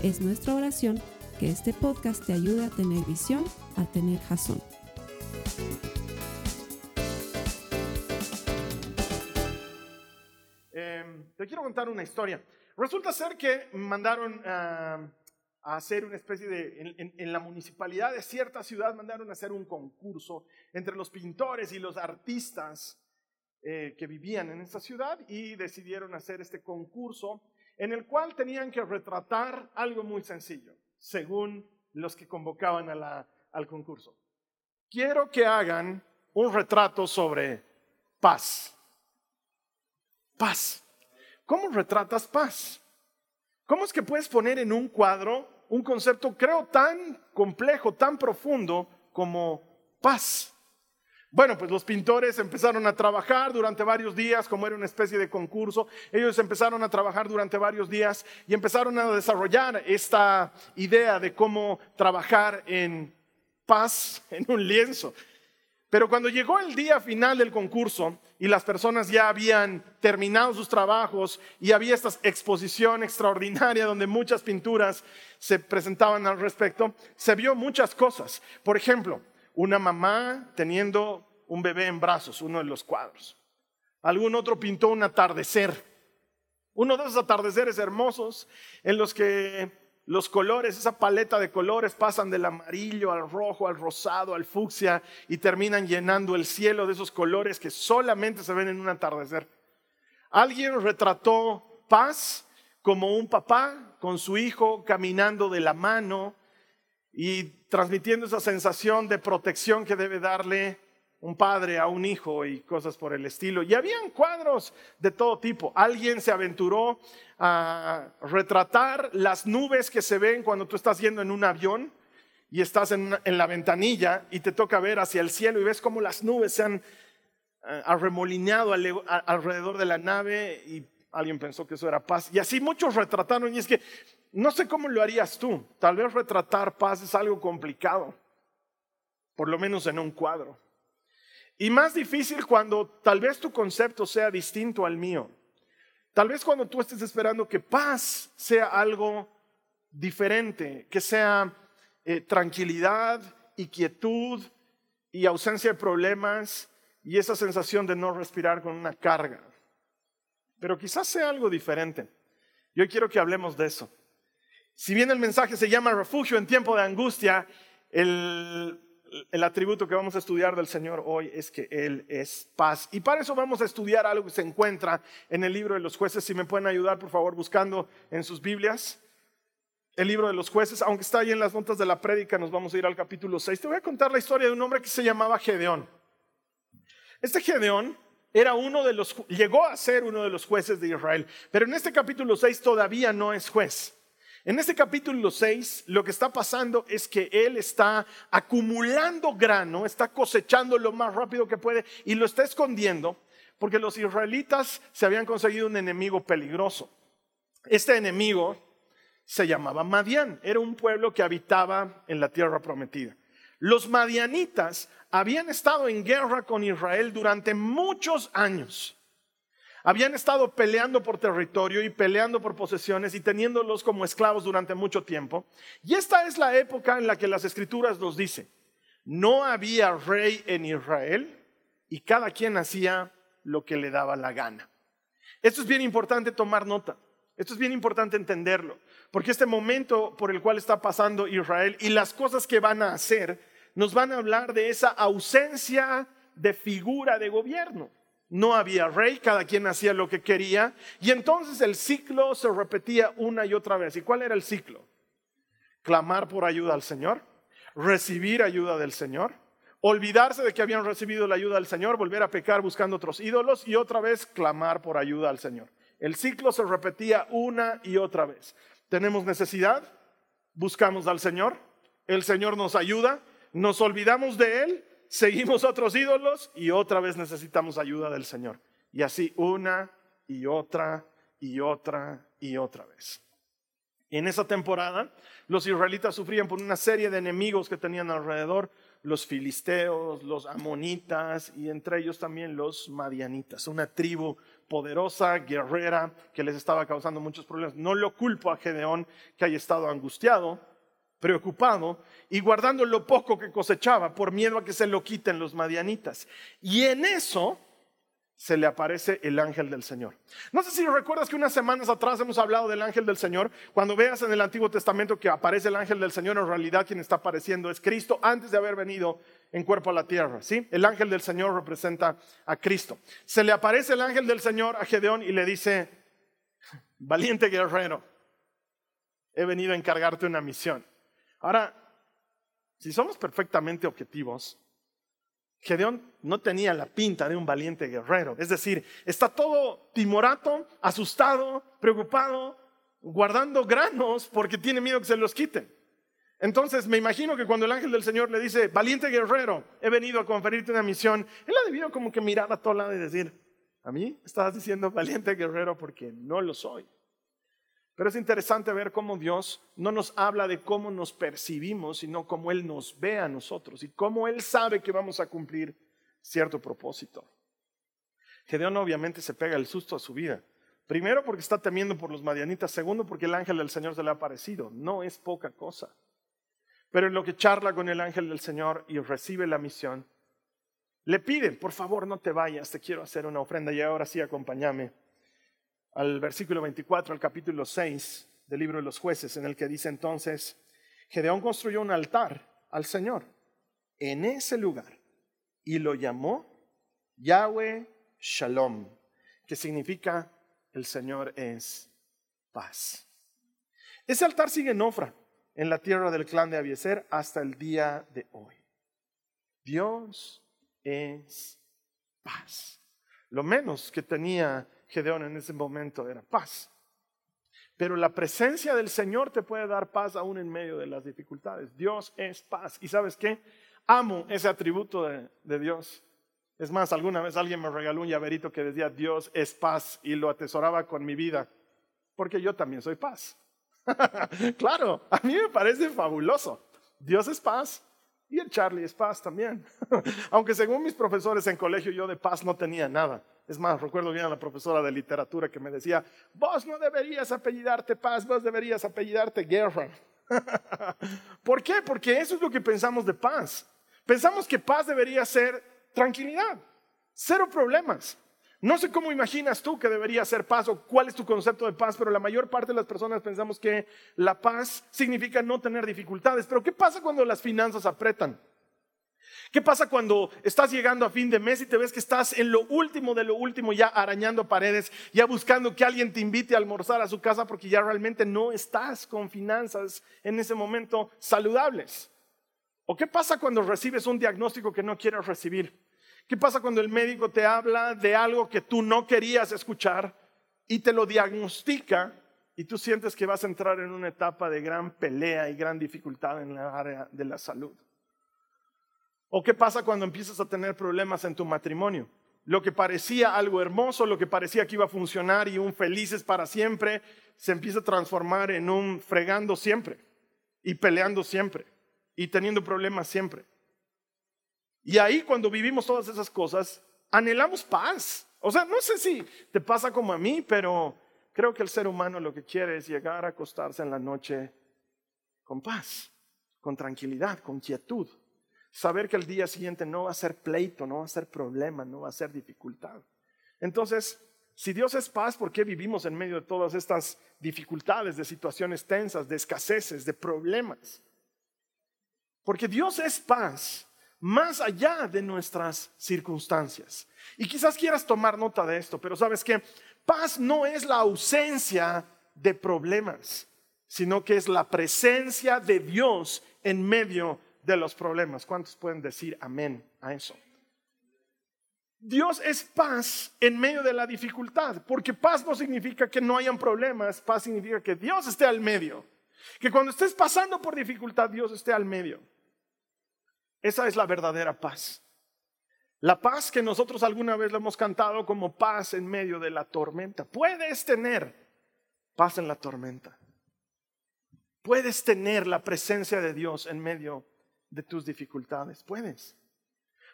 Es nuestra oración que este podcast te ayude a tener visión, a tener jazón. Em, te quiero contar una historia. Resulta ser que mandaron a hacer una especie de, en, la municipalidad de cierta ciudad, mandaron a hacer un concurso entre los pintores y los artistas eh, que vivían en esta ciudad y decidieron hacer este concurso en el cual tenían que retratar algo muy sencillo, según los que convocaban al concurso. Quiero que hagan un retrato sobre paz. Paz. ¿Cómo retratas paz? ¿Cómo es que puedes poner en un cuadro un concepto, creo, tan complejo, tan profundo como paz? Bueno, pues los pintores empezaron a trabajar durante varios días, como era una especie de concurso. Ellos empezaron a trabajar durante varios días y empezaron a desarrollar esta idea de cómo trabajar en paz en un lienzo. Pero cuando llegó el día final del concurso y las personas ya habían terminado sus trabajos y había esta exposición extraordinaria donde muchas pinturas se presentaban al respecto, se vio muchas cosas. Por ejemplo, una mamá teniendo un bebé en brazos, uno de los cuadros. Algún otro pintó un atardecer, uno de esos atardeceres hermosos en los que los colores, esa paleta de colores pasan del amarillo al rojo, al rosado, al fucsia y terminan llenando el cielo de esos colores que solamente se ven en un atardecer. Alguien retrató paz como un papá con su hijo caminando de la mano y transmitiendo esa sensación de protección que debe darle un padre a un hijo y cosas por el estilo. Y habían cuadros de todo tipo. Alguien se aventuró a retratar las nubes que se ven cuando tú estás yendo en un avión y estás en, la ventanilla y te toca ver hacia el cielo y ves cómo las nubes se han eh, arremolineado alrededor de la nave y alguien pensó que eso era paz. Y así muchos retrataron y es que no sé cómo lo harías tú. Tal vez retratar paz es algo complicado, por lo menos en un cuadro. Y más difícil cuando tal vez tu concepto sea distinto al mío. Tal vez cuando tú estés esperando que paz sea algo diferente, que sea eh, tranquilidad y quietud y ausencia de problemas y esa sensación de no respirar con una carga. Pero quizás sea algo diferente. Yo quiero que hablemos de eso. Si bien el mensaje se llama refugio en tiempo de angustia, el, atributo que vamos a estudiar del Señor hoy es que Él es paz. Y para eso vamos a estudiar algo que se encuentra en el libro de los jueces. Si me pueden ayudar, por favor, buscando en sus Biblias el libro de los jueces, aunque está ahí en las notas de la prédica, nos vamos a ir al capítulo 6. Te voy a contar la historia de un hombre que se llamaba Gedeón. Este Gedeón era uno de los, llegó a ser uno de los jueces de Israel, pero en este capítulo 6 todavía no es juez. En este capítulo 6 lo que está pasando es que él está acumulando grano, está cosechando lo más rápido que puede y lo está escondiendo porque los israelitas se habían conseguido un enemigo peligroso. Este enemigo se llamaba Madián, era un pueblo que habitaba en la tierra prometida. Los madianitas habían estado en guerra con Israel durante muchos años. Habían estado peleando por territorio y peleando por posesiones y teniéndolos como esclavos durante mucho tiempo. Y esta es la época en la que las escrituras nos dicen, no había rey en Israel y cada quien hacía lo que le daba la gana. Esto es bien importante tomar nota. Esto es bien importante entenderlo, porque este momento por el cual está pasando Israel y las cosas que van a hacer nos van a hablar de esa ausencia de figura de gobierno. No había rey, cada quien hacía lo que quería. Y entonces el ciclo se repetía una y otra vez. ¿Y cuál era el ciclo? Clamar por ayuda al Señor, recibir ayuda del Señor, olvidarse de que habían recibido la ayuda del Señor, volver a pecar buscando otros ídolos y otra vez clamar por ayuda al Señor. El ciclo se repetía una y otra vez. Tenemos necesidad, buscamos al Señor, el Señor nos ayuda, nos olvidamos de Él, seguimos otros ídolos y otra vez necesitamos ayuda del Señor. Y así una y otra y otra y otra vez. En esa temporada, los israelitas sufrían por una serie de enemigos que tenían alrededor, los filisteos, los amonitas y entre ellos también los madianitas, una tribu poderosa, guerrera, que les estaba causando muchos problemas. No lo culpo a Gedeón que haya estado angustiado, preocupado y guardando lo poco que cosechaba por miedo a que se lo quiten los madianitas. Y en eso se le aparece el ángel del Señor. No sé si recuerdas que unas semanas atrás hemos hablado del ángel del Señor. Cuando veas en el Antiguo Testamento que aparece el ángel del Señor, en realidad quien está apareciendo es Cristo antes de haber venido en cuerpo a la tierra. ¿sí? El ángel del Señor representa a Cristo. Se le aparece el ángel del Señor a Gedeón y le dice, valiente guerrero, he venido a encargarte una misión. Ahora, si somos perfectamente objetivos, Gedeón no tenía la pinta de un valiente guerrero. Es decir, está todo timorato, asustado, preocupado, guardando granos porque tiene miedo que se los quiten. Entonces me imagino que cuando el ángel del Señor le dice, valiente guerrero, he venido a conferirte una misión, él ha debido como que mirar a todo lado y decir, a mí estás diciendo valiente guerrero porque no lo soy. Pero es interesante ver cómo Dios no nos habla de cómo nos percibimos, sino cómo Él nos ve a nosotros y cómo Él sabe que vamos a cumplir cierto propósito. Gedeón obviamente se pega el susto a su vida. Primero porque está temiendo por los madianitas, segundo porque el ángel del Señor se le ha aparecido. No es poca cosa. Pero en lo que charla con el ángel del Señor y recibe la misión, le piden, por favor no te vayas, te quiero hacer una ofrenda y ahora sí acompáñame al versículo 24, al capítulo 6 del libro de los jueces, en el que dice entonces, Gedeón construyó un altar al Señor en ese lugar y lo llamó Yahweh Shalom, que significa el Señor es paz. Ese altar sigue en Ofra, en la tierra del clan de Abieser, hasta el día de hoy. Dios es paz. Lo menos que tenía Gedeón en ese momento era paz. Pero la presencia del Señor te puede dar paz aún en medio de las dificultades. Dios es paz. ¿Y sabes qué? Amo ese atributo de, Dios. Es más, alguna vez alguien me regaló un llaverito que decía Dios es paz y lo atesoraba con mi vida, porque yo también soy paz. claro, a mí me parece fabuloso. Dios es paz y el Charlie es paz también. Aunque según mis profesores en colegio yo de paz no tenía nada. Es más, recuerdo bien a la profesora de literatura que me decía, vos no deberías apellidarte paz, vos deberías apellidarte guerra. ¿Por qué? Porque eso es lo que pensamos de paz. Pensamos que paz debería ser tranquilidad, cero problemas. No sé cómo imaginas tú que debería ser paz o cuál es tu concepto de paz, pero la mayor parte de las personas pensamos que la paz significa no tener dificultades. Pero ¿qué pasa cuando las finanzas apretan? ¿Qué pasa cuando estás llegando a fin de mes y te ves que estás en lo último de lo último, ya arañando paredes, ya buscando que alguien te invite a almorzar a su casa porque ya realmente no estás con finanzas en ese momento saludables? ¿O qué pasa cuando recibes un diagnóstico que no quieres recibir? ¿Qué pasa cuando el médico te habla de algo que tú no querías escuchar y te lo diagnostica y tú sientes que vas a entrar en una etapa de gran pelea y gran dificultad en la área de la salud? ¿O qué pasa cuando empiezas a tener problemas en tu matrimonio? Lo que parecía algo hermoso, lo que parecía que iba a funcionar y un felices para siempre, se empieza a transformar en un fregando siempre y peleando siempre y teniendo problemas siempre. Y ahí cuando vivimos todas esas cosas, anhelamos paz. O sea, no sé si te pasa como a mí, pero creo que el ser humano lo que quiere es llegar a acostarse en la noche con paz, con tranquilidad, con quietud. Saber que el día siguiente no va a ser pleito, no va a ser problema, no va a ser dificultad. Entonces, si Dios es paz, ¿por qué vivimos en medio de todas estas dificultades, de situaciones tensas, de escaseces, de problemas? Porque Dios es paz más allá de nuestras circunstancias. Y quizás quieras tomar nota de esto, pero sabes que paz no es la ausencia de problemas, sino que es la presencia de Dios en medio de los problemas. ¿Cuántos pueden decir amén a eso? Dios es paz en medio de la dificultad, porque paz no significa que no hayan problemas, paz significa que Dios esté al medio. Que cuando estés pasando por dificultad, Dios esté al medio. Esa es la verdadera paz. La paz que nosotros alguna vez le hemos cantado como paz en medio de la tormenta. Puedes tener paz en la tormenta. Puedes tener la presencia de Dios en medio de tus dificultades. Puedes.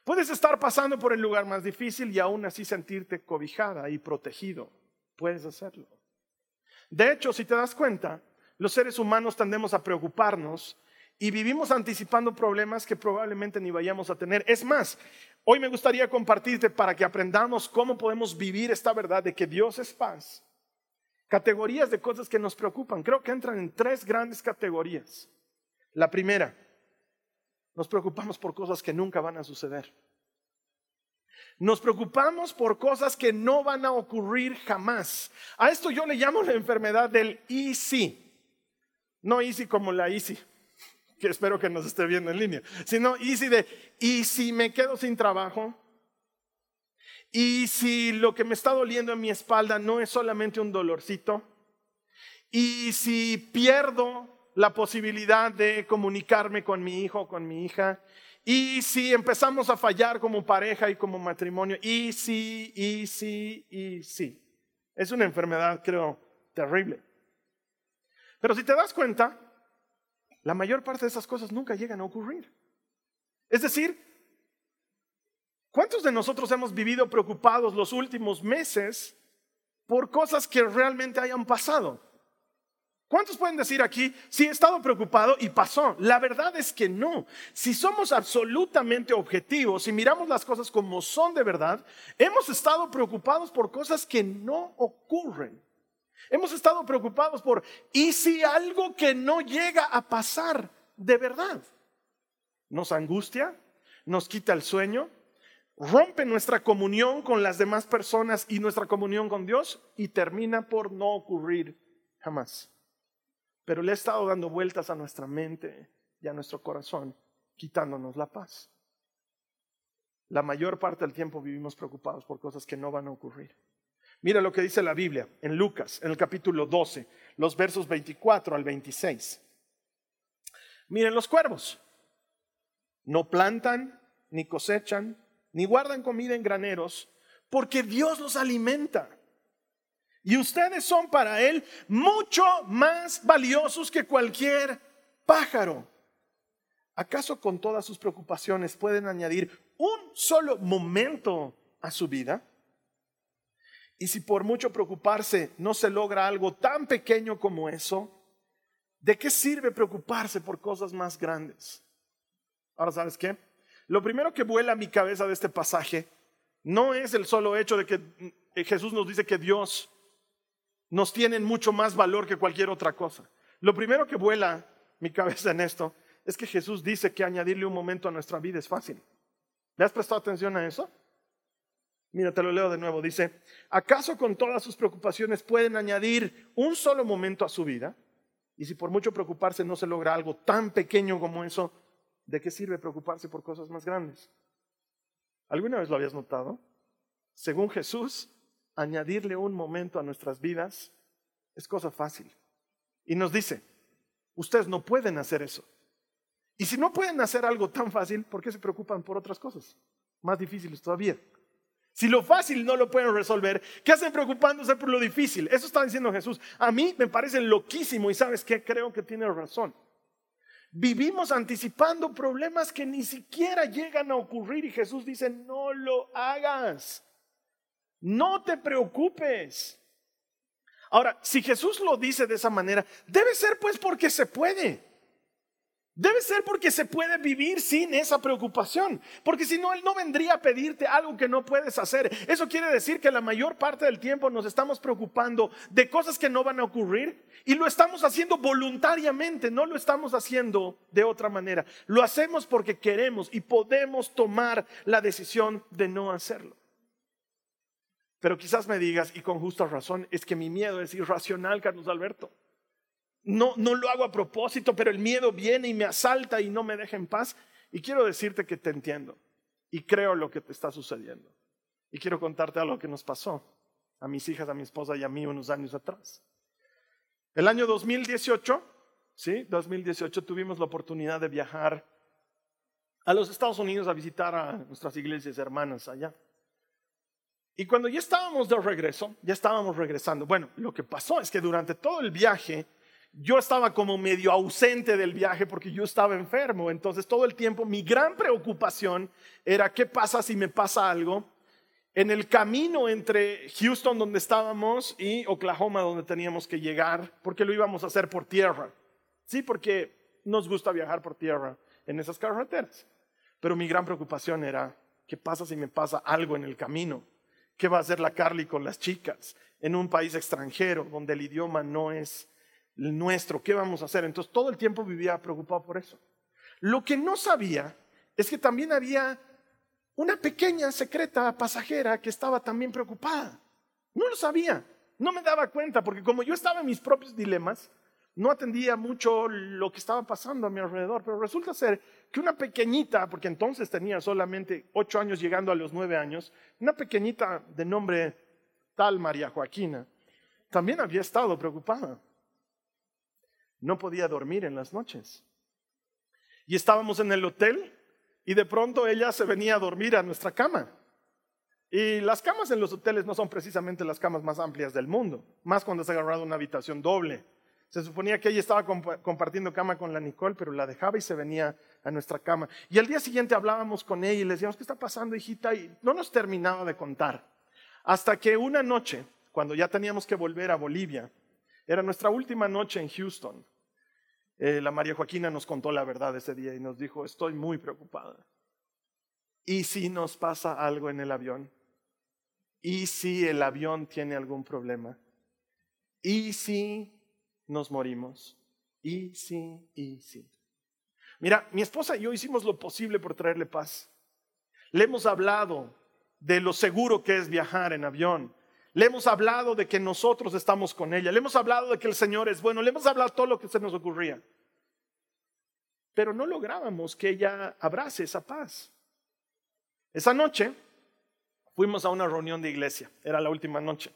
Puedes estar pasando por el lugar más difícil y aún así sentirte cobijada y protegido. Puedes hacerlo. De hecho, si te das cuenta, los seres humanos tendemos a preocuparnos y vivimos anticipando problemas que probablemente ni vayamos a tener. Es más, hoy me gustaría compartirte para que aprendamos cómo podemos vivir esta verdad de que Dios es paz. Categorías de cosas que nos preocupan. Creo que entran en tres grandes categorías. La primera, nos preocupamos por cosas que nunca van a suceder. Nos preocupamos por cosas que no van a ocurrir jamás. A esto yo le llamo la enfermedad del easy. No easy como la easy, que espero que nos esté viendo en línea, sino easy de, ¿y si me quedo sin trabajo? ¿Y si lo que me está doliendo en mi espalda no es solamente un dolorcito? ¿Y si pierdo la posibilidad de comunicarme con mi hijo con mi hija? ¿Y si empezamos a fallar como pareja y como matrimonio? ¿Y si, y si, y si? Es una enfermedad, creo, terrible. Pero si te das cuenta, la mayor parte de esas cosas nunca llegan a ocurrir. Es decir, ¿cuántos de nosotros hemos vivido preocupados los últimos meses por cosas que realmente hayan pasado? ¿Cuántos pueden decir aquí, sí he estado preocupado y pasó? La verdad es que no. Si somos absolutamente objetivos y miramos las cosas como son de verdad, hemos estado preocupados por cosas que no ocurren. Hemos estado preocupados por, ¿y si algo que no llega a pasar de verdad? Nos angustia, nos quita el sueño, rompe nuestra comunión con las demás personas y nuestra comunión con Dios y termina por no ocurrir jamás. Pero le ha estado dando vueltas a nuestra mente y a nuestro corazón, quitándonos la paz. La mayor parte del tiempo vivimos preocupados por cosas que no van a ocurrir. Mira lo que dice la Biblia en Lucas, en el capítulo 12, los versos 24 al 26. Miren los cuervos. No plantan, ni cosechan, ni guardan comida en graneros, porque Dios los alimenta. Y ustedes son para Él mucho más valiosos que cualquier pájaro. ¿Acaso con todas sus preocupaciones pueden añadir un solo momento a su vida? Y si por mucho preocuparse no se logra algo tan pequeño como eso, ¿de qué sirve preocuparse por cosas más grandes? Ahora, ¿sabes qué? Lo primero que vuela a mi cabeza de este pasaje no es el solo hecho de que eh, Jesús nos dice que Dios nos tiene mucho más valor que cualquier otra cosa. Lo primero que vuela mi cabeza en esto es que Jesús dice que añadirle un momento a nuestra vida es fácil. ¿Le has prestado atención a eso? Mira, te lo leo de nuevo. Dice, ¿acaso con todas sus preocupaciones pueden añadir un solo momento a su vida? Y si por mucho preocuparse no se logra algo tan pequeño como eso, ¿de qué sirve preocuparse por cosas más grandes? ¿Alguna vez lo habías notado? Según Jesús, añadirle un momento a nuestras vidas es cosa fácil. Y nos dice, ustedes no pueden hacer eso. Y si no pueden hacer algo tan fácil, ¿por qué se preocupan por otras cosas? Más difíciles todavía. Si lo fácil no lo pueden resolver, ¿qué hacen preocupándose por lo difícil? Eso está diciendo Jesús. A mí me parece loquísimo y sabes qué, creo que tiene razón. Vivimos anticipando problemas que ni siquiera llegan a ocurrir y Jesús dice, no lo hagas. No te preocupes. Ahora, si Jesús lo dice de esa manera, debe ser pues porque se puede. Debe ser porque se puede vivir sin esa preocupación, porque si no, Él no vendría a pedirte algo que no puedes hacer. Eso quiere decir que la mayor parte del tiempo nos estamos preocupando de cosas que no van a ocurrir y lo estamos haciendo voluntariamente, no lo estamos haciendo de otra manera. Lo hacemos porque queremos y podemos tomar la decisión de no hacerlo. Pero quizás me digas, y con justa razón, es que mi miedo es irracional, Carlos Alberto. No, no lo hago a propósito, pero el miedo viene y me asalta y no me deja en paz. Y quiero decirte que te entiendo y creo lo que te está sucediendo. Y quiero contarte algo que nos pasó a mis hijas, a mi esposa y a mí unos años atrás. El año 2018 ¿sí? 2018 tuvimos la oportunidad de viajar a los Estados Unidos a visitar a nuestras iglesias hermanas allá. Y cuando ya estábamos de regreso, ya estábamos regresando. Bueno, lo que pasó es que durante todo el viaje yo estaba como medio ausente del viaje porque yo estaba enfermo. Entonces todo el tiempo mi gran preocupación era qué pasa si me pasa algo en el camino entre Houston donde estábamos y Oklahoma donde teníamos que llegar, porque lo íbamos a hacer por tierra. Sí, porque nos gusta viajar por tierra en esas carreteras. Pero mi gran preocupación era, ¿qué pasa si me pasa algo en el camino? ¿Qué va a hacer la Carly con las chicas en un país extranjero donde el idioma no es el nuestro? ¿Qué vamos a hacer? Entonces todo el tiempo vivía preocupado por eso. Lo que no sabía es que también había una pequeña secreta pasajera que estaba también preocupada. No lo sabía, no me daba cuenta, porque como yo estaba en mis propios dilemas, no atendía mucho lo que estaba pasando a mi alrededor, pero resulta ser que una pequeñita, porque entonces tenía solamente ocho años llegando a los nueve años, una pequeñita de nombre tal María Joaquina, también había estado preocupada. No podía dormir en las noches. Y estábamos en el hotel y de pronto ella se venía a dormir a nuestra cama. Y las camas en los hoteles no son precisamente las camas más amplias del mundo, más cuando se ha agarrado una habitación doble. Se suponía que ella estaba compartiendo cama con la Nicole, pero la dejaba y se venía a nuestra cama. Y al día siguiente hablábamos con ella y le decíamos, ¿qué está pasando, hijita? Y no nos terminaba de contar. Hasta que una noche, cuando ya teníamos que volver a Bolivia, era nuestra última noche en Houston, eh, la María Joaquina nos contó la verdad ese día y nos dijo, estoy muy preocupada. ¿Y si nos pasa algo en el avión? ¿Y si el avión tiene algún problema? ¿Y si nos morimos. Y sí, y sí. Mira, mi esposa y yo hicimos lo posible por traerle paz. Le hemos hablado de lo seguro que es viajar en avión. Le hemos hablado de que nosotros estamos con ella. Le hemos hablado de que el Señor es bueno. Le hemos hablado todo lo que se nos ocurría. Pero no lográbamos que ella abrace esa paz. Esa noche fuimos a una reunión de iglesia. Era la última noche.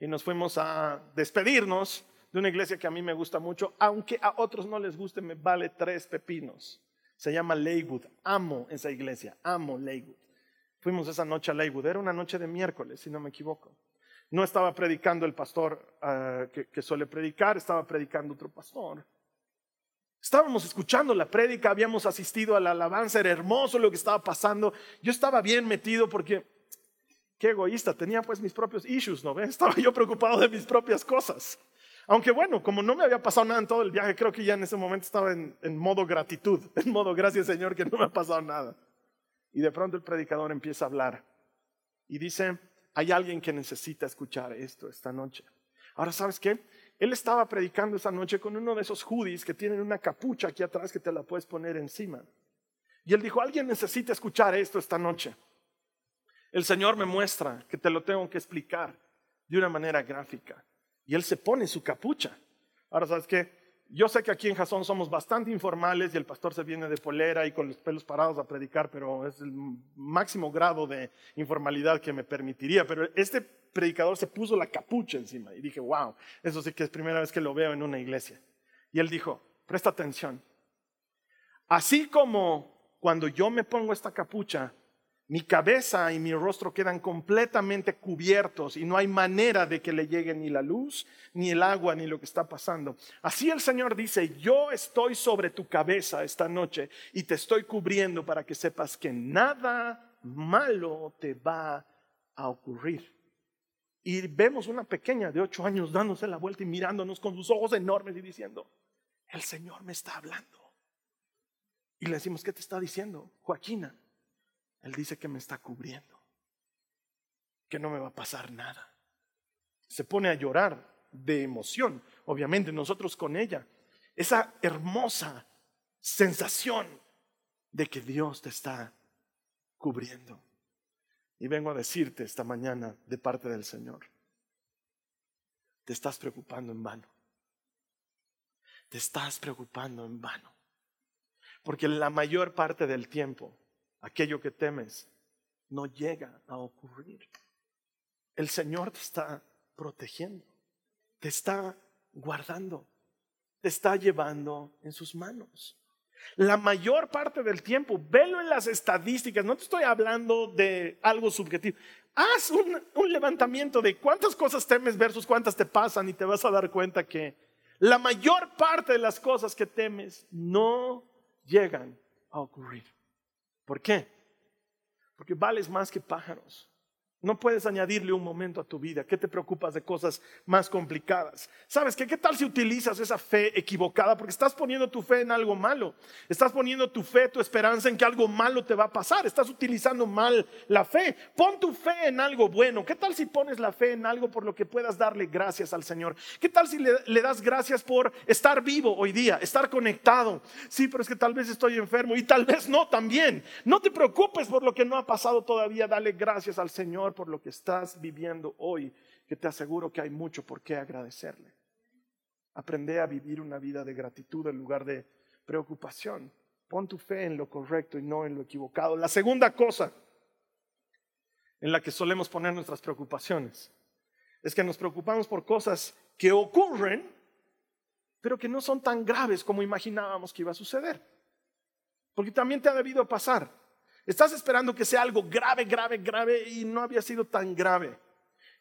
Y nos fuimos a despedirnos de una iglesia que a mí me gusta mucho, aunque a otros no les guste, me vale tres pepinos. Se llama Leywood. Amo esa iglesia, amo Leywood. Fuimos esa noche a Leywood, era una noche de miércoles, si no me equivoco. No estaba predicando el pastor ah, que, suele predicar, estaba predicando otro pastor. Estábamos escuchando la prédica, habíamos asistido a la alabanza, era hermoso lo que estaba pasando. Yo estaba bien metido porque, qué egoísta, tenía pues mis propios issues, ¿no ves? Estaba yo preocupado de mis propias cosas. Aunque bueno, como no me había pasado nada en todo el viaje, creo que ya en ese momento estaba en, modo gratitud, en modo gracias Señor que no me ha pasado nada. Y de pronto el predicador empieza a hablar y dice, hay alguien que necesita escuchar esto esta noche. Ahora, ¿sabes qué? Él estaba predicando esa noche con uno de esos judíos que tienen una capucha aquí atrás que te la puedes poner encima. Y él dijo, alguien necesita escuchar esto esta noche. El Señor me muestra que te lo tengo que explicar de una manera gráfica. Y él se pone su capucha. Ahora, ¿sabes qué? Yo sé que aquí en Jasón somos bastante informales y el pastor se viene de polera y con los pelos parados a predicar, pero es el máximo grado de informalidad que me permitiría. Pero este predicador se puso la capucha encima y dije, wow, eso sí que es primera vez que lo veo en una iglesia. Y él dijo, presta atención. Así como cuando yo me pongo esta capucha, mi cabeza y mi rostro quedan completamente cubiertos y no hay manera de que le llegue ni la luz, ni el agua, ni lo que está pasando. Así el Señor dice, yo estoy sobre tu cabeza esta noche y te estoy cubriendo para que sepas que nada malo te va a ocurrir. Y vemos una pequeña de ocho años dándose la vuelta y mirándonos con sus ojos enormes y diciendo, el Señor me está hablando. Y le decimos, ¿qué te está diciendo? Joaquina, él dice que me está cubriendo, que no me va a pasar nada. Se pone a llorar de emoción, obviamente nosotros con ella. Esa hermosa sensación de que Dios te está cubriendo. Y vengo a decirte esta mañana de parte del Señor, te estás preocupando en vano. Te estás preocupando en vano. Porque la mayor parte del tiempo aquello que temes no llega a ocurrir. El Señor te está protegiendo, te está guardando, te está llevando en sus manos. La mayor parte del tiempo, velo en las estadísticas, no te estoy hablando de algo subjetivo. Haz un, levantamiento de cuántas cosas temes versus cuántas te pasan y te vas a dar cuenta que la mayor parte de las cosas que temes no llegan a ocurrir. ¿Por qué? Porque vales más que pájaros. No puedes añadirle un momento a tu vida. ¿Qué te preocupas de cosas más complicadas? ¿Sabes qué? ¿Qué tal si utilizas esa fe equivocada? Porque estás poniendo tu fe en algo malo. Estás poniendo tu fe, tu esperanza en que algo malo te va a pasar. Estás utilizando mal la fe. Pon tu fe en algo bueno. ¿Qué tal si pones la fe en algo por lo que puedas darle gracias al Señor? ¿Qué tal si le, le das gracias por estar vivo hoy día, estar conectado? Sí, pero es que tal vez estoy enfermo y tal vez no también. No te preocupes por lo que no ha pasado todavía. Dale gracias al Señor por lo que estás viviendo hoy, que te aseguro que hay mucho por qué agradecerle. Aprende a vivir una vida de gratitud en lugar de preocupación. Pon tu fe en lo correcto y no en lo equivocado. La segunda cosa en la que solemos poner nuestras preocupaciones es que nos preocupamos por cosas que ocurren, pero que no son tan graves como imaginábamos que iba a suceder. Porque también te ha debido pasar. Estás esperando que sea algo grave, grave, grave y no había sido tan grave.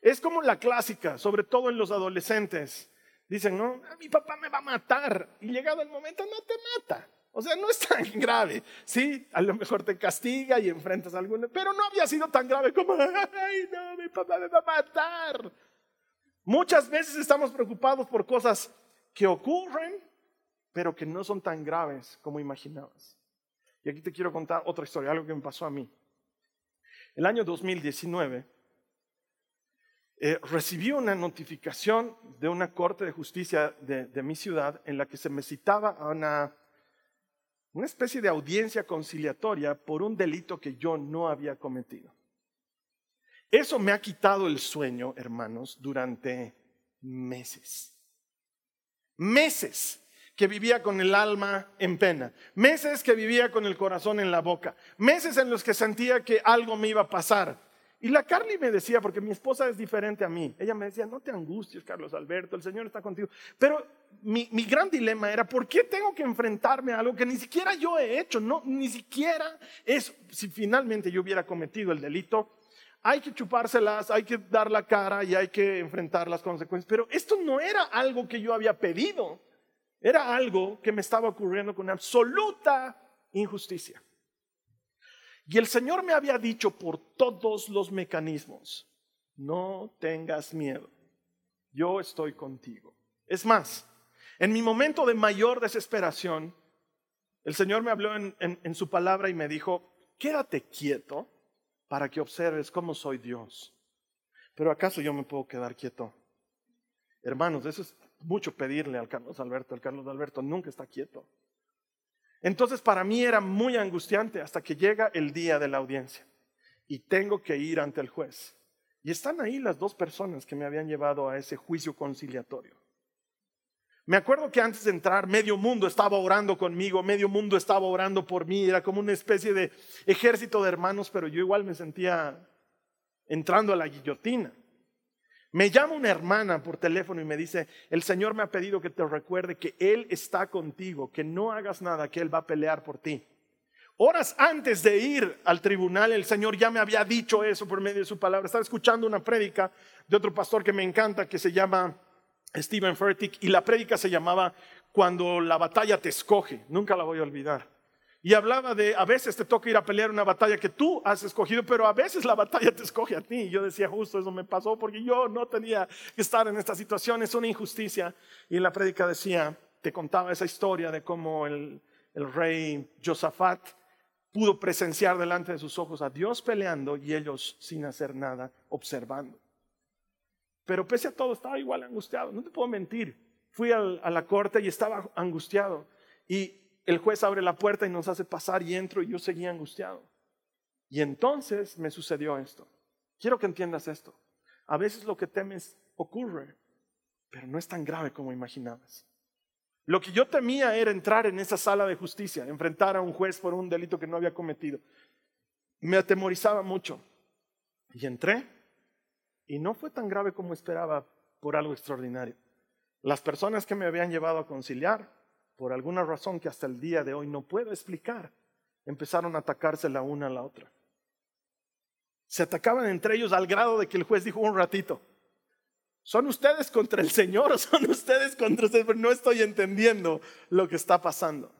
Es como la clásica, sobre todo en los adolescentes. Dicen, no, mi papá me va a matar. Y llegado el momento no te mata. O sea, no es tan grave. Sí, a lo mejor te castiga y enfrentas a alguno, pero no había sido tan grave como, ay, no, mi papá me va a matar. Muchas veces estamos preocupados por cosas que ocurren, pero que no son tan graves como imaginabas. Y aquí te quiero contar otra historia, algo que me pasó a mí. El año 2019 eh, recibí una notificación de una corte de justicia de, mi ciudad en la que se me citaba a una, una especie de audiencia conciliatoria por un delito que yo no había cometido. Eso me ha quitado el sueño, hermanos, durante meses. Meses que vivía con el alma en pena, meses que vivía con el corazón en la boca, meses en los que sentía que algo me iba a pasar. Y la Carly me decía, porque mi esposa es diferente a mí, ella me decía, no te angusties, Carlos Alberto, el Señor está contigo. Pero mi, gran dilema era, ¿por qué tengo que enfrentarme a algo que ni siquiera yo he hecho? No, ni siquiera es, si finalmente yo hubiera cometido el delito, hay que chupárselas, hay que dar la cara y hay que enfrentar las consecuencias. Pero esto no era algo que yo había pedido. Era algo que me estaba ocurriendo con absoluta injusticia. Y el Señor me había dicho por todos los mecanismos, no tengas miedo, yo estoy contigo. Es más, en mi momento de mayor desesperación, el Señor me habló en, su palabra y me dijo, quédate quieto para que observes cómo soy Dios. Pero ¿acaso yo me puedo quedar quieto? Hermanos, eso es mucho pedirle al Carlos Alberto. El Carlos Alberto nunca está quieto. Entonces para mí era muy angustiante hasta que llega el día de la audiencia y tengo que ir ante el juez. Y están ahí las dos personas que me habían llevado a ese juicio conciliatorio. Me acuerdo que antes de entrar, medio mundo estaba orando conmigo, medio mundo estaba orando por mí, era como una especie de ejército de hermanos, pero yo igual me sentía entrando a la guillotina. Me llama una hermana por teléfono y me dice, el Señor me ha pedido que te recuerde que Él está contigo, que no hagas nada, que Él va a pelear por ti. Horas antes de ir al tribunal, el Señor ya me había dicho eso por medio de su palabra. Estaba escuchando una prédica de otro pastor que me encanta, que se llama Stephen Furtick, y la prédica se llamaba Cuando la batalla te escoge. Nunca la voy a olvidar. Y hablaba de, a veces te toca ir a pelear una batalla que tú has escogido, pero a veces la batalla te escoge a ti. Y yo decía, justo eso me pasó porque yo no tenía que estar en esta situación, es una injusticia. Y en la prédica decía, te contaba esa historia de cómo el, el rey Josafat pudo presenciar delante de sus ojos a Dios peleando y ellos sin hacer nada, observando. Pero pese a todo estaba igual angustiado, no te puedo mentir. Fui a la corte y estaba angustiado. Y el juez abre la puerta y nos hace pasar y entro y yo seguía angustiado. Y entonces me sucedió esto. Quiero que entiendas esto. A veces lo que temes ocurre, pero no es tan grave como imaginabas. Lo que yo temía era entrar en esa sala de justicia, enfrentar a un juez por un delito que no había cometido. Me atemorizaba mucho. Y entré y no fue tan grave como esperaba por algo extraordinario. Las personas que me habían llevado a conciliar, por alguna razón que hasta el día de hoy no puedo explicar, empezaron a atacarse la una a la otra. Se atacaban entre ellos al grado de que el juez dijo un ratito, ¿son ustedes contra el Señor o son ustedes contra ustedes? No estoy entendiendo lo que está pasando.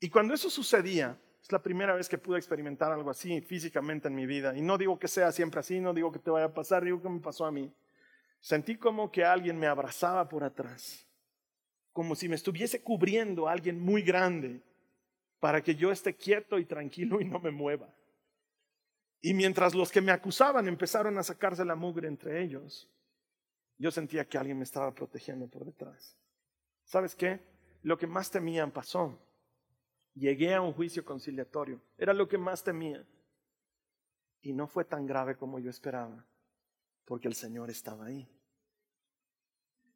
Y cuando eso sucedía, es la primera vez que pude experimentar algo así físicamente en mi vida. Y no digo que sea siempre así, no digo que te vaya a pasar, digo que me pasó a mí. Sentí como que alguien me abrazaba por atrás, como si me estuviese cubriendo alguien muy grande para que yo esté quieto y tranquilo y no me mueva. Y mientras los que me acusaban empezaron a sacarse la mugre entre ellos, yo sentía que alguien me estaba protegiendo por detrás. ¿Sabes qué? Lo que más temían pasó. Llegué a un juicio conciliatorio. Era lo que más temía. Y no fue tan grave como yo esperaba, porque el Señor estaba ahí.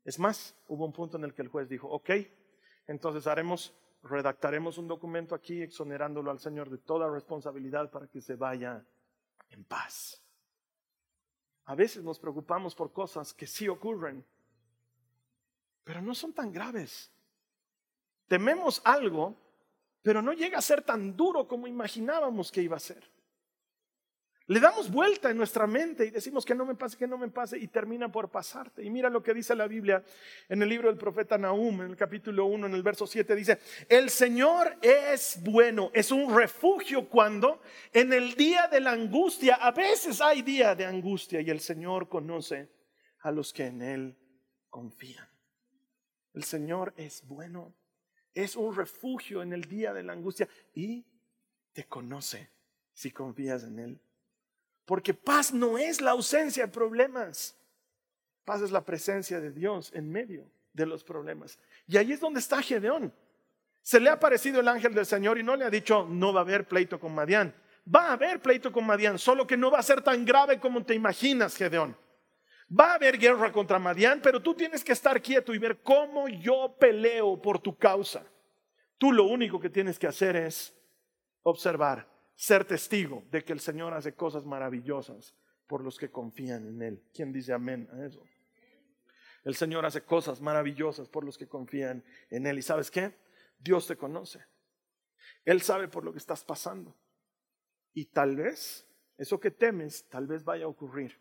Es más, hubo un punto en el que el juez dijo, ok, entonces haremos, redactaremos un documento aquí exonerándolo al Señor de toda responsabilidad para que se vaya en paz. A veces nos preocupamos por cosas que sí ocurren, pero no son tan graves. Tememos algo pero no llega a ser tan duro como imaginábamos que iba a ser. Le damos vuelta en nuestra mente y decimos que no me pase, que no me pase y termina por pasarte. Y mira lo que dice la Biblia en el libro del profeta Nahum, en el capítulo 1, en el verso 7, dice, el Señor es bueno, es un refugio cuando en el día de la angustia, a veces hay día de angustia y el Señor conoce a los que en Él confían. El Señor es bueno es un refugio en el día de la angustia y te conoce si confías en Él. Porque paz no es la ausencia de problemas, paz es la presencia de Dios en medio de los problemas. Y ahí es donde está Gedeón. Se le ha aparecido el ángel del Señor y no le ha dicho, no va a haber pleito con Madián. Va a haber pleito con Madián, solo que no va a ser tan grave como te imaginas, Gedeón. Va a haber guerra contra Madián, pero tú tienes que estar quieto y ver cómo yo peleo por tu causa. Tú lo único que tienes que hacer es observar, ser testigo de que el Señor hace cosas maravillosas por los que confían en Él. ¿Quién dice amén a eso? El Señor hace cosas maravillosas por los que confían en Él. ¿Y sabes qué? Dios te conoce. Él sabe por lo que estás pasando. Y tal vez eso que temes, tal vez vaya a ocurrir.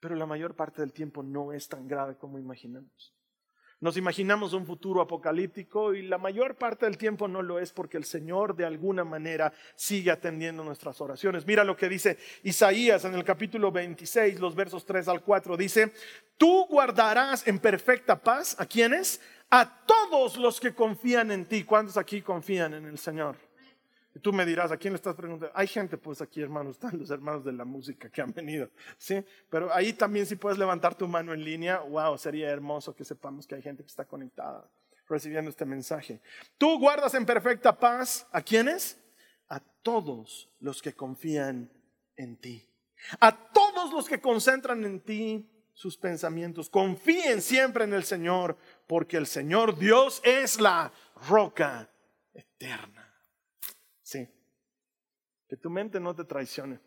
Pero la mayor parte del tiempo no es tan grave como imaginamos. Nos imaginamos un futuro apocalíptico y la mayor parte del tiempo no lo es porque el Señor de alguna manera sigue atendiendo nuestras oraciones. Mira lo que dice Isaías en el capítulo 26, los versos 3 al 4. Dice, tú guardarás en perfecta paz a quienes? A todos los que confían en ti. ¿Cuántos aquí confían en el Señor? Y tú me dirás, ¿a quién le estás preguntando? Hay gente, pues aquí, hermanos, están los hermanos de la música que han venido, ¿sí? Pero ahí también si puedes levantar tu mano en línea, wow, sería hermoso que sepamos que hay gente que está conectada recibiendo este mensaje. Tú guardas en perfecta paz, ¿a quiénes? A todos los que confían en ti. A todos los que concentran en ti sus pensamientos. Confíen siempre en el Señor, porque el Señor Dios es la roca eterna. Sí. Que tu mente no te traicione.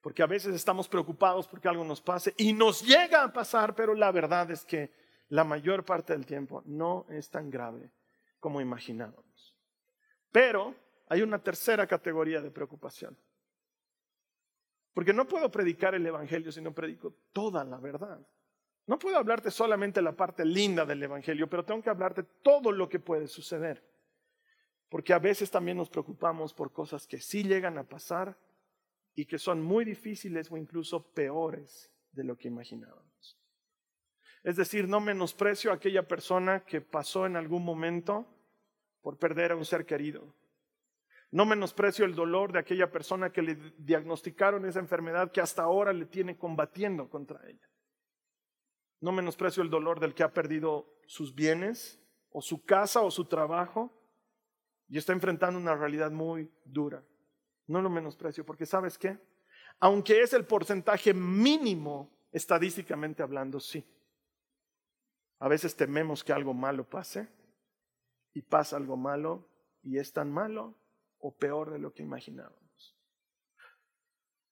Porque a veces estamos preocupados porque algo nos pase y nos llega a pasar, pero la verdad es que la mayor parte del tiempo no es tan grave como imaginábamos. Pero hay una tercera categoría de preocupación. Porque no puedo predicar el Evangelio si no predico toda la verdad. No puedo hablarte solamente la parte linda del Evangelio, pero tengo que hablarte todo lo que puede suceder. Porque a veces también nos preocupamos por cosas que sí llegan a pasar y que son muy difíciles o incluso peores de lo que imaginábamos. Es decir, no menosprecio a aquella persona que pasó en algún momento por perder a un ser querido. No menosprecio el dolor de aquella persona que le diagnosticaron esa enfermedad que hasta ahora le tiene combatiendo contra ella. No menosprecio el dolor del que ha perdido sus bienes o su casa o su trabajo y está enfrentando una realidad muy dura. No lo menosprecio, porque sabes qué? Aunque es el porcentaje mínimo, estadísticamente hablando, sí. A veces tememos que algo malo pase y pasa algo malo y es tan malo o peor de lo que imaginábamos.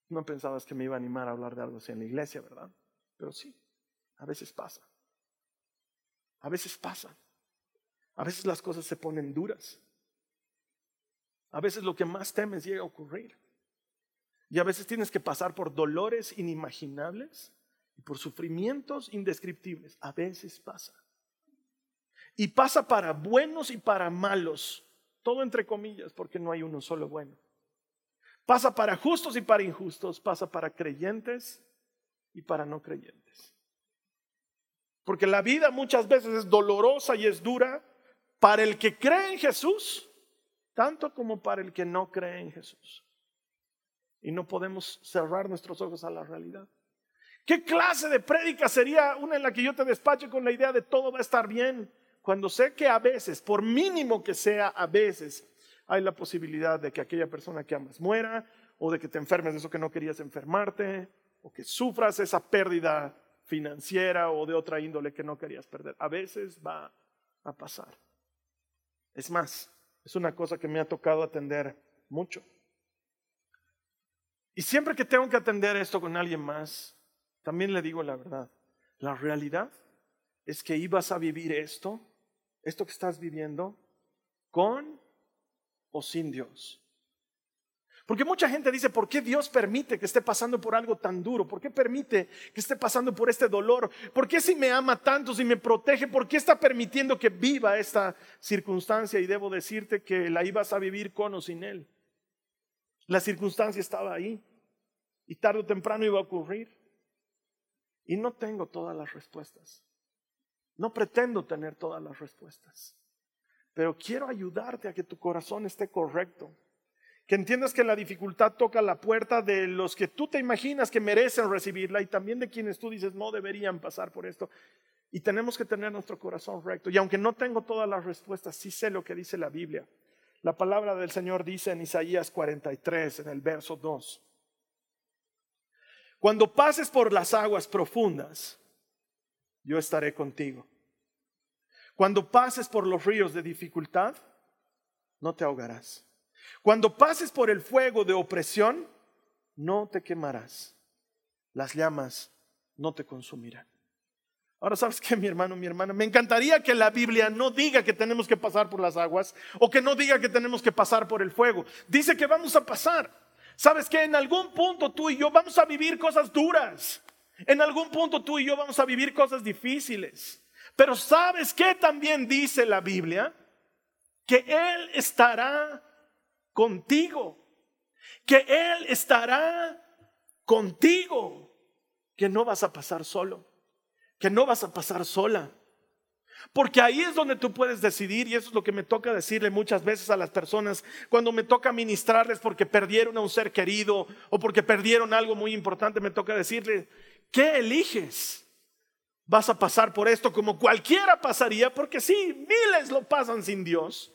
No pensabas que me iba a animar a hablar de algo así en la iglesia, ¿verdad? Pero sí, a veces pasa. A veces pasan. A veces las cosas se ponen duras. A veces lo que más temes llega a ocurrir. Y a veces tienes que pasar por dolores inimaginables y por sufrimientos indescriptibles. A veces pasa. Y pasa para buenos y para malos. Todo entre comillas, porque no hay uno solo bueno. Pasa para justos y para injustos. Pasa para creyentes y para no creyentes. Porque la vida muchas veces es dolorosa y es dura para el que cree en Jesús, tanto como para el que no cree en Jesús. Y no podemos cerrar nuestros ojos a la realidad. ¿Qué clase de prédica sería una en la que yo te despache con la idea de todo va a estar bien? Cuando sé que a veces, por mínimo que sea, a veces hay la posibilidad de que aquella persona que amas muera o de que te enfermes de eso que no querías enfermarte o que sufras esa pérdida financiera o de otra índole que no querías perder. A veces va a pasar. Es más, es una cosa que me ha tocado atender mucho. Y siempre que tengo que atender esto con alguien más, también le digo la verdad. La realidad es que ibas a vivir esto, esto que estás viviendo, con o sin Dios. Porque mucha gente dice, ¿por qué Dios permite que esté pasando por algo tan duro? ¿Por qué permite que esté pasando por este dolor? ¿Por qué si me ama tanto, si me protege, por qué está permitiendo que viva esta circunstancia? Y debo decirte que la ibas a vivir con o sin Él. La circunstancia estaba ahí y tarde o temprano iba a ocurrir. Y no tengo todas las respuestas. No pretendo tener todas las respuestas. Pero quiero ayudarte a que tu corazón esté correcto que entiendas que la dificultad toca la puerta de los que tú te imaginas que merecen recibirla y también de quienes tú dices no deberían pasar por esto. Y tenemos que tener nuestro corazón recto. Y aunque no tengo todas las respuestas, sí sé lo que dice la Biblia. La palabra del Señor dice en Isaías 43, en el verso 2. Cuando pases por las aguas profundas, yo estaré contigo. Cuando pases por los ríos de dificultad, no te ahogarás. Cuando pases por el fuego de opresión, no te quemarás. Las llamas no te consumirán. Ahora, ¿sabes qué, mi hermano, mi hermana? Me encantaría que la Biblia no diga que tenemos que pasar por las aguas o que no diga que tenemos que pasar por el fuego. Dice que vamos a pasar. ¿Sabes que En algún punto tú y yo vamos a vivir cosas duras. En algún punto tú y yo vamos a vivir cosas difíciles. Pero ¿sabes qué también dice la Biblia? Que Él estará contigo, que Él estará contigo, que no vas a pasar solo, que no vas a pasar sola. Porque ahí es donde tú puedes decidir, y eso es lo que me toca decirle muchas veces a las personas cuando me toca ministrarles porque perdieron a un ser querido o porque perdieron algo muy importante, me toca decirle, ¿qué eliges? ¿Vas a pasar por esto como cualquiera pasaría? Porque sí, miles lo pasan sin Dios.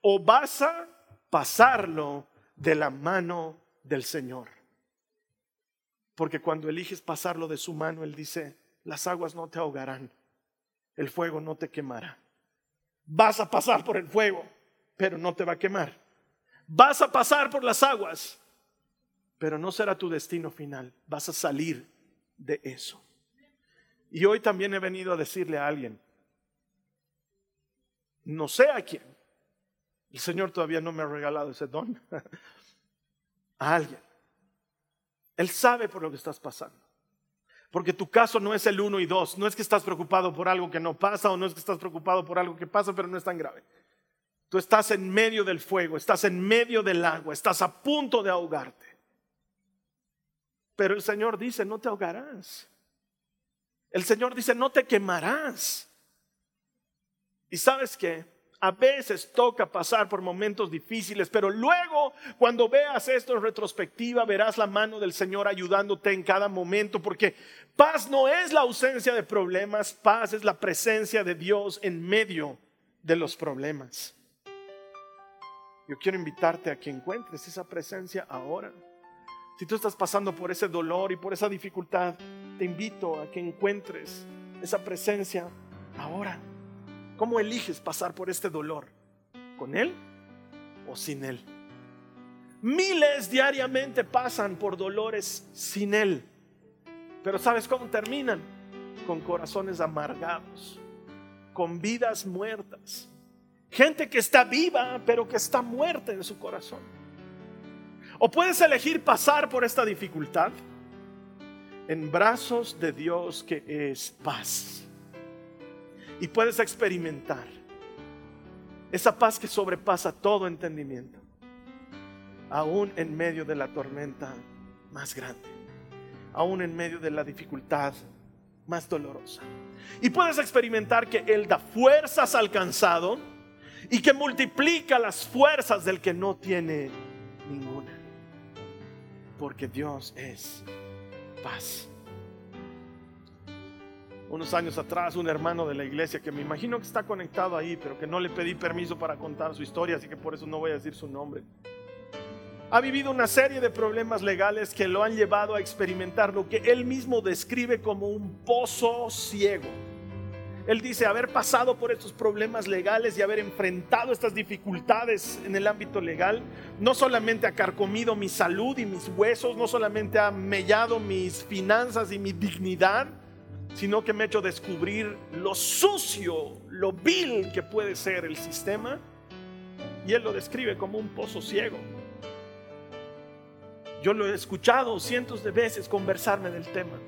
¿O vas a pasarlo de la mano del Señor. Porque cuando eliges pasarlo de su mano, Él dice, las aguas no te ahogarán, el fuego no te quemará. Vas a pasar por el fuego, pero no te va a quemar. Vas a pasar por las aguas, pero no será tu destino final. Vas a salir de eso. Y hoy también he venido a decirle a alguien, no sé a quién, el Señor todavía no me ha regalado ese don a alguien. Él sabe por lo que estás pasando. Porque tu caso no es el uno y dos. No es que estás preocupado por algo que no pasa o no es que estás preocupado por algo que pasa, pero no es tan grave. Tú estás en medio del fuego, estás en medio del agua, estás a punto de ahogarte. Pero el Señor dice, no te ahogarás. El Señor dice, no te quemarás. ¿Y sabes qué? A veces toca pasar por momentos difíciles, pero luego cuando veas esto en retrospectiva, verás la mano del Señor ayudándote en cada momento, porque paz no es la ausencia de problemas, paz es la presencia de Dios en medio de los problemas. Yo quiero invitarte a que encuentres esa presencia ahora. Si tú estás pasando por ese dolor y por esa dificultad, te invito a que encuentres esa presencia ahora. ¿Cómo eliges pasar por este dolor? ¿Con Él o sin Él? Miles diariamente pasan por dolores sin Él. Pero ¿sabes cómo terminan? Con corazones amargados, con vidas muertas. Gente que está viva, pero que está muerta en su corazón. O puedes elegir pasar por esta dificultad en brazos de Dios que es paz. Y puedes experimentar esa paz que sobrepasa todo entendimiento, aún en medio de la tormenta más grande, aún en medio de la dificultad más dolorosa. Y puedes experimentar que Él da fuerzas al cansado y que multiplica las fuerzas del que no tiene ninguna. Porque Dios es paz. Unos años atrás, un hermano de la iglesia que me imagino que está conectado ahí, pero que no le pedí permiso para contar su historia, así que por eso no voy a decir su nombre. Ha vivido una serie de problemas legales que lo han llevado a experimentar lo que él mismo describe como un pozo ciego. Él dice haber pasado por estos problemas legales y haber enfrentado estas dificultades en el ámbito legal, no solamente ha carcomido mi salud y mis huesos, no solamente ha mellado mis finanzas y mi dignidad, sino que me ha hecho descubrir lo sucio, lo vil que puede ser el sistema. Y él lo describe como un pozo ciego. Yo lo he escuchado cientos de veces conversarme del tema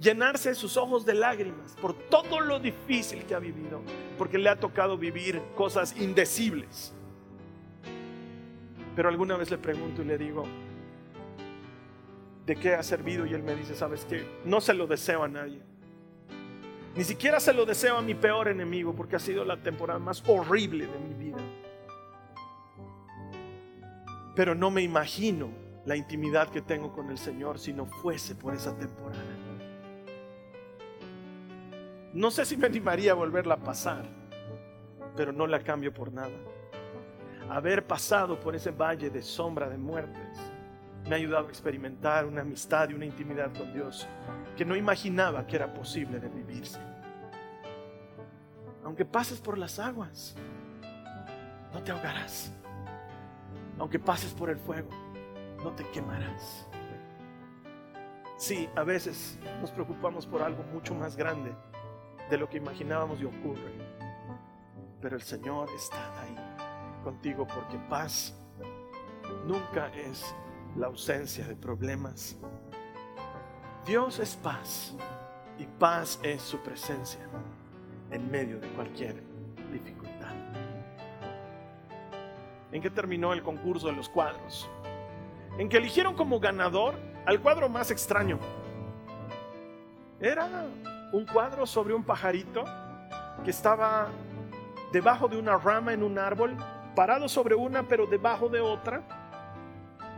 llenarse sus ojos de lágrimas por todo lo difícil que ha vivido, porque le ha tocado vivir cosas indecibles. Pero alguna vez le pregunto y le digo, ¿de qué ha servido? Y él me dice, ¿sabes qué? No se lo deseo a nadie. Ni siquiera se lo deseo a mi peor enemigo, porque ha sido la temporada más horrible de mi vida. Pero no me imagino la intimidad que tengo con el Señor si no fuese por esa temporada. No sé si me animaría a volverla a pasar, pero no la cambio por nada. Haber pasado por ese valle de sombra de muertes me ha ayudado a experimentar una amistad y una intimidad con Dios que no imaginaba que era posible de vivirse. Aunque pases por las aguas, no te ahogarás. Aunque pases por el fuego, no te quemarás. Sí, a veces nos preocupamos por algo mucho más grande de lo que imaginábamos y ocurre. Pero el Señor está ahí contigo porque paz nunca es la ausencia de problemas. Dios es paz y paz es su presencia en medio de cualquier dificultad. ¿En qué terminó el concurso de los cuadros? En que eligieron como ganador al cuadro más extraño. Era un cuadro sobre un pajarito que estaba debajo de una rama en un árbol, parado sobre una pero debajo de otra,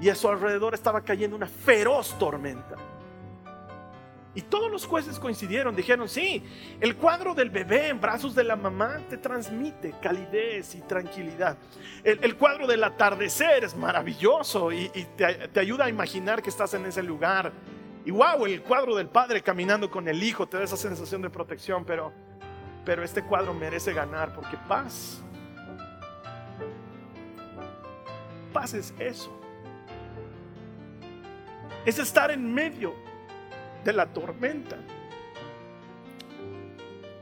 y a su alrededor estaba cayendo una feroz tormenta. Y todos los jueces coincidieron, dijeron, sí, el cuadro del bebé en brazos de la mamá te transmite calidez y tranquilidad. El, cuadro del atardecer es maravilloso y, te, ayuda a imaginar que estás en ese lugar y wow, el cuadro del padre caminando con el hijo te da esa sensación de protección, pero, pero este cuadro merece ganar porque paz. Paz es eso. Es estar en medio de la tormenta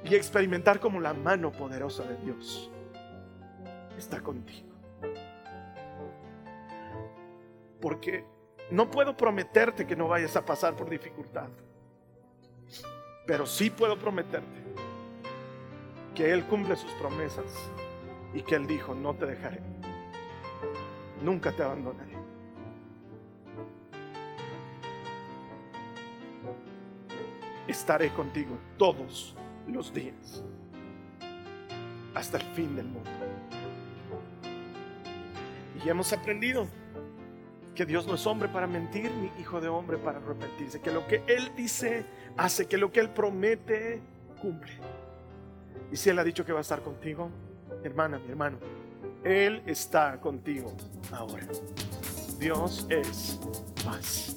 y experimentar como la mano poderosa de Dios está contigo. Porque no puedo prometerte que no vayas a pasar por dificultad, pero sí puedo prometerte que Él cumple sus promesas y que Él dijo, no te dejaré, nunca te abandonaré. Estaré contigo todos los días, hasta el fin del mundo. Y hemos aprendido que Dios no es hombre para mentir, ni hijo de hombre para arrepentirse, que lo que Él dice, hace, que lo que Él promete, cumple. Y si Él ha dicho que va a estar contigo, hermana, mi hermano, Él está contigo ahora. Dios es paz.